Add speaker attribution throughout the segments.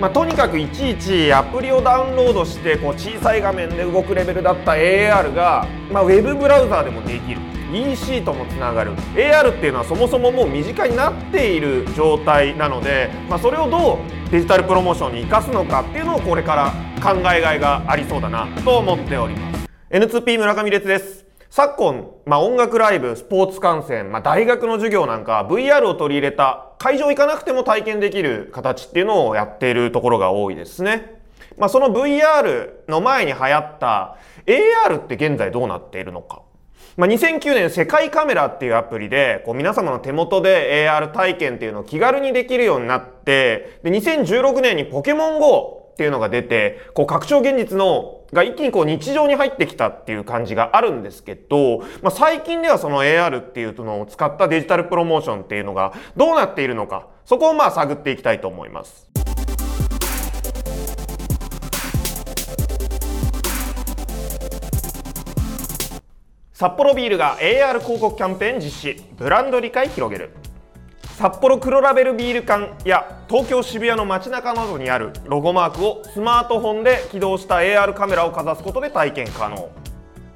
Speaker 1: まあ、とにかくいちいちアプリをダウンロードしてこう小さい画面で動くレベルだった AR が、まあ、ウェブブラウザーでもできる。EC ともつながる。AR っていうのはそもそももう身近になっている状態なので、まあ、それをどうデジタルプロモーションに生かすのかっていうのをこれから考えがいがありそうだなと思っております。N2P 村上列です。昨今、まあ、音楽ライブ、スポーツ観戦、まあ、大学の授業なんか VR を取り入れた会場行かなくても体験できる形っていうのをやっているところが多いですね。まあ、その VR の前に流行った AR って現在どうなっているのか。まあ、2009年世界カメラっていうアプリでこう皆様の手元で AR 体験っていうのを気軽にできるようになってで2016年にポケモン GO っていうのが出てこう拡張現実のが一気にこう日常に入ってきたっていう感じがあるんですけど、まあ、最近ではその AR っていうのを使ったデジタルプロモーションっていうのがどうなっているのかそこをまあ探っていきたいと思います。札幌ビールが AR 広告キャンペーン実施ブランド理解広げる札幌黒ラベルビール缶や東京渋谷の街中などにあるロゴマークをスマートフォンで起動した AR カメラをかざすことで体験可能、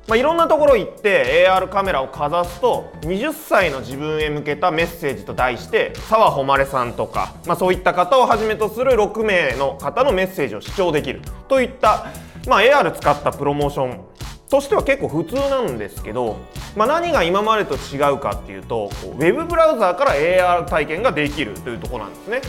Speaker 1: まあ、いろんなところ行って AR カメラをかざすと20歳の自分へ向けたメッセージと題して澤穂希さんとか、まあ、そういった方をはじめとする6名の方のメッセージを視聴できるといった、まあ、AR 使ったプロモーションとしては結構普通なんですけど、まあ、何が今までと違うかっていうとウェブブラウザーから AR 体験ができるというところなんですね。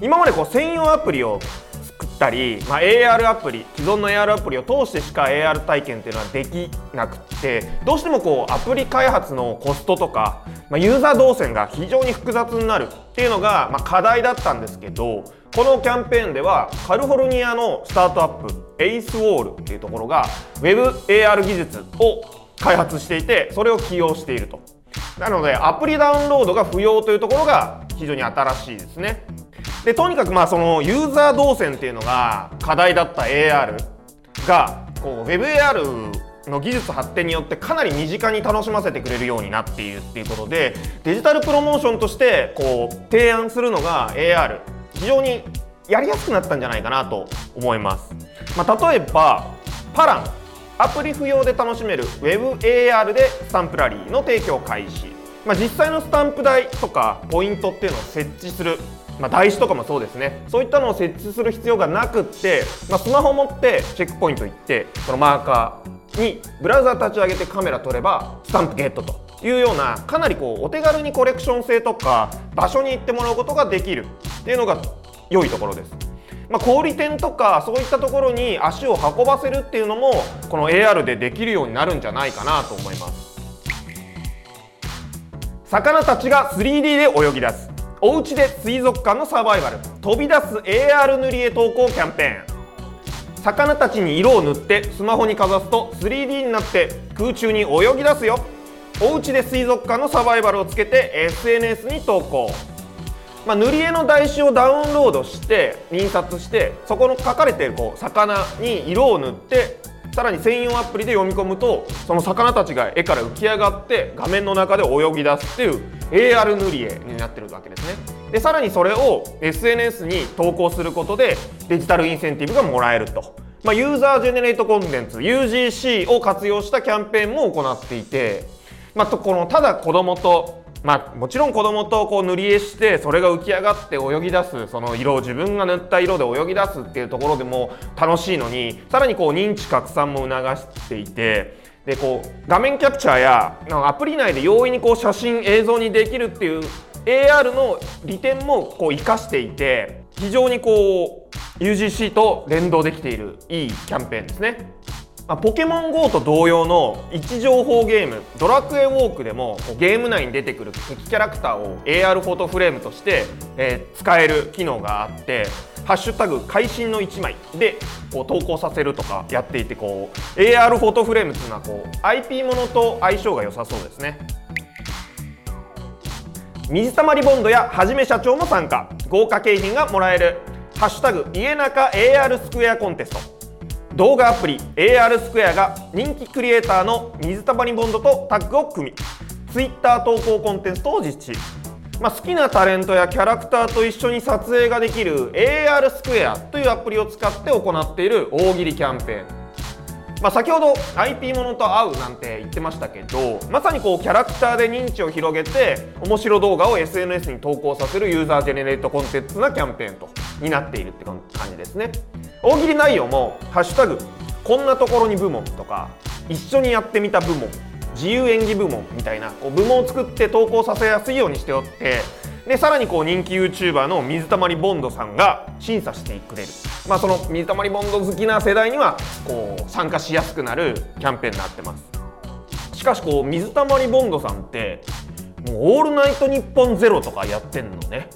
Speaker 1: 今までこう専用アプリを作ったり、まあ、AR アプリ既存の AR アプリを通してしか AR 体験っていうのはできなくてどうしてもこうアプリ開発のコストとか、まあ、ユーザー動線が非常に複雑になるっていうのが、まあ、課題だったんですけどこのキャンペーンではカリフォルニアのスタートアップエイスウォールっていうところが WebAR 技術を開発していてそれを起用していると。なのでアプリダウンロードが不要というところが非常に新しいですね。でとにかくまあそのユーザー動線っていうのが課題だった AR がこう WebAR の技術発展によってかなり身近に楽しませてくれるようになっているっていうことでデジタルプロモーションとしてこう提案するのが AR 非常にやりやすくなったんじゃないかなと思います、まあ、例えばパラン。アプリ不要で楽しめる WebAR でスタンプラリーの提供開始、まあ、実際のスタンプ台とかポイントっていうのを設置する。まあ、台紙とかもそうですね。そういったのを設置する必要がなくって、まあ、スマホ持ってチェックポイント行ってこのマーカーにブラウザ立ち上げてカメラ撮ればスタンプゲットというようなかなりこうお手軽にコレクション性とか場所に行ってもらうことができるっていうのが良いところです。まあ、小売店とかそういったところに足を運ばせるっていうのもこの AR でできるようになるんじゃないかなと思います。魚たちが 3D で泳ぎ出す。おうちで水族館のサバイバル。飛び出す AR 塗り絵投稿キャンペーン。魚たちに色を塗ってスマホにかざすと 3D になって空中に泳ぎ出すよ。おうちで水族館のサバイバルをつけて SNS に投稿。まあ、塗り絵の台紙をダウンロードして印刷してそこの書かれているこう魚に色を塗ってさらに専用アプリで読み込むとその魚たちが絵から浮き上がって画面の中で泳ぎ出すっていう AR 塗り絵になってるわけですね。でさらにそれを SNS に投稿することでデジタルインセンティブがもらえると、まあ、ユーザージェネレートコンテンツ UGC を活用したキャンペーンも行っていて、まあ、このただ子供とまあ、もちろん子供とこう塗り絵してそれが浮き上がって泳ぎ出すその色を自分が塗った色で泳ぎ出すっていうところでも楽しいのにさらにこう認知拡散も促していてでこう画面キャプチャーやアプリ内で容易にこう写真映像にできるっていう AR の利点もこう生かしていて非常にこう UGC と連動できているいいキャンペーンですね。まあ、ポケモン GO と同様の位置情報ゲームドラクエウォークでもゲーム内に出てくる敵キャラクターを AR フォトフレームとして、えー、使える機能があって「ハッシュタグ会心の1枚」でこう投稿させるとかやっていてこう AR フォトフレームっていうのはこう IP ものと相性が良さそうですね。水溜りボンドやはじめ社長も参加。豪華景品がもらえる「ハッシュタグ家中 AR スクエアコンテスト」動画アプリ AR スクエアが人気クリエイターの水溜りボンドとタッグを組み Twitter 投稿コンテストを実施。まあ、好きなタレントやキャラクターと一緒に撮影ができる AR スクエアというアプリを使って行っている大喜利キャンペーン。まあ、先ほど IP ものと合うなんて言ってましたけどまさにこうキャラクターで認知を広げて面白動画を SNS に投稿させるユーザージェネレートコンテンツなキャンペーンと。になっているって感じですね。大喜利内容も「ハッシュタグこんなところに部門」とか「一緒にやってみた部門」自由演技部門みたいなこう部門を作って投稿させやすいようにしておってでさらにこう人気 YouTuber の水溜りボンドさんが審査してくれる、まあ、その水溜りボンド好きな世代にはこう参加しやすくなるキャンペーンになってます。しかしこう水溜りボンドさんってもう「オールナイトニッポンゼロとかやってんのね。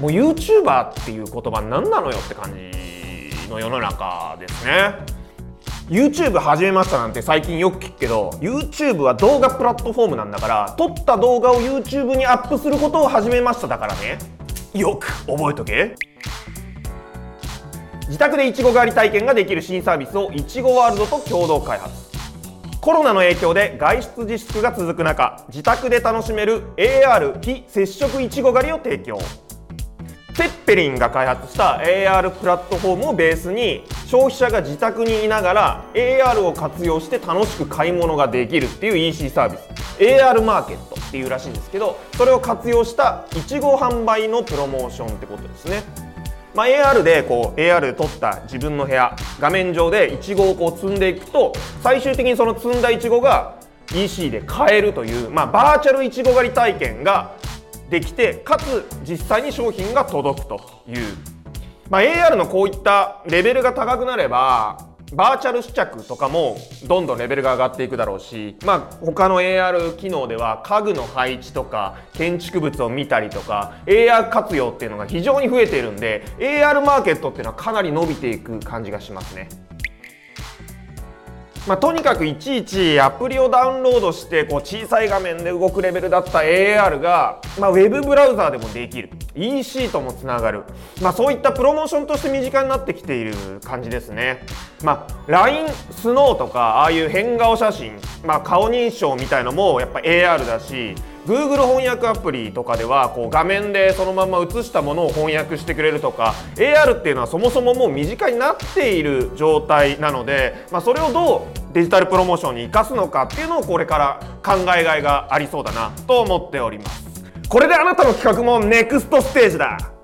Speaker 1: もう YouTuber っていう言葉何なのよって感じの世の中ですね。YouTube 始めましたなんて最近よく聞くけど YouTube は動画プラットフォームなんだから撮った動画を YouTube にアップすることを始めましただからね。よく覚えとけ。自宅でいちご狩り体験ができる新サービスをいちごワールドと共同開発。コロナの影響で外出自粛が続く中自宅で楽しめる AR 非接触いちご狩りを提供。セッペリンが開発した AR プラットフォームをベースに消費者が自宅にいながら AR を活用して楽しく買い物ができるっていう EC サービス AR マーケットっていうらしいんですけどそれを活用したいちご販売のプロモーションってことですね。まあ、AR でこう AR で撮った自分の部屋画面上でいちごをこう積んでいくと最終的にその積んだいちごが EC で買えるという、まあ、バーチャルいちご狩り体験ができてかつ実際に商品が届くという、まあ、AR のこういったレベルが高くなればバーチャル試着とかもどんどんレベルが上がっていくだろうし、まあ、他の AR 機能では家具の配置とか建築物を見たりとか AR 活用っていうのが非常に増えているんで AR マーケットっていうのはかなり伸びていく感じがしますね。まあ、とにかくいちいちアプリをダウンロードしてこう小さい画面で動くレベルだった AR が、まあ、ウェブブラウザーでもできる。EC ともつながる、まあ、そういったプロモーションとして身近になってきている感じですね、まあ、LINE スノーとかああいう変顔写真、まあ、顔認証みたいのもやっぱ AR だし Google 翻訳アプリとかではこう画面でそのまま映したものを翻訳してくれるとか AR っていうのはそもそももう身近になっている状態なので、まあ、それをどうデジタルプロモーションに生かすのかっていうのをこれから考えがいがありそうだなと思っております。これであなたの企画もネクストステージだ。